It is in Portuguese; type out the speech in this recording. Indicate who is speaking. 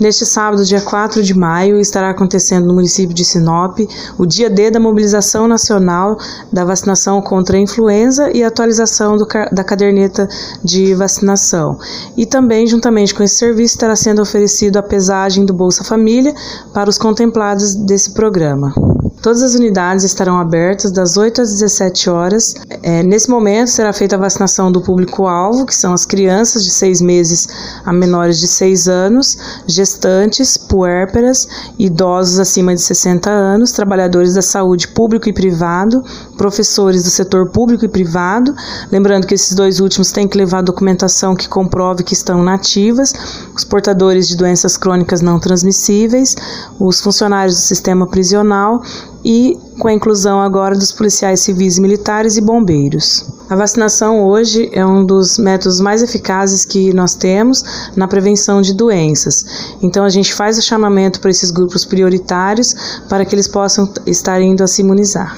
Speaker 1: Neste sábado, dia 4 de maio, estará acontecendo no município de Sinop o dia D da mobilização nacional da vacinação contra a influenza e atualização do, da caderneta de vacinação. E também, juntamente com esse serviço, estará sendo oferecido a pesagem do Bolsa Família para os contemplados desse programa. Todas as unidades estarão abertas das 8 às 17 horas. É, nesse momento será feita a vacinação do público-alvo, que são as crianças de 6 meses a menores de 6 anos, gestantes, puérperas, idosos acima de 60 anos, trabalhadores da saúde público e privado, professores do setor público e privado. Lembrando que esses dois últimos têm que levar documentação que comprove que estão nativas, os portadores de doenças crônicas não transmissíveis, os funcionários do sistema prisional e com a inclusão agora dos policiais civis, militares e bombeiros. A vacinação hoje é um dos métodos mais eficazes que nós temos na prevenção de doenças. Então a gente faz o chamamento para esses grupos prioritários para que eles possam estar indo a se imunizar.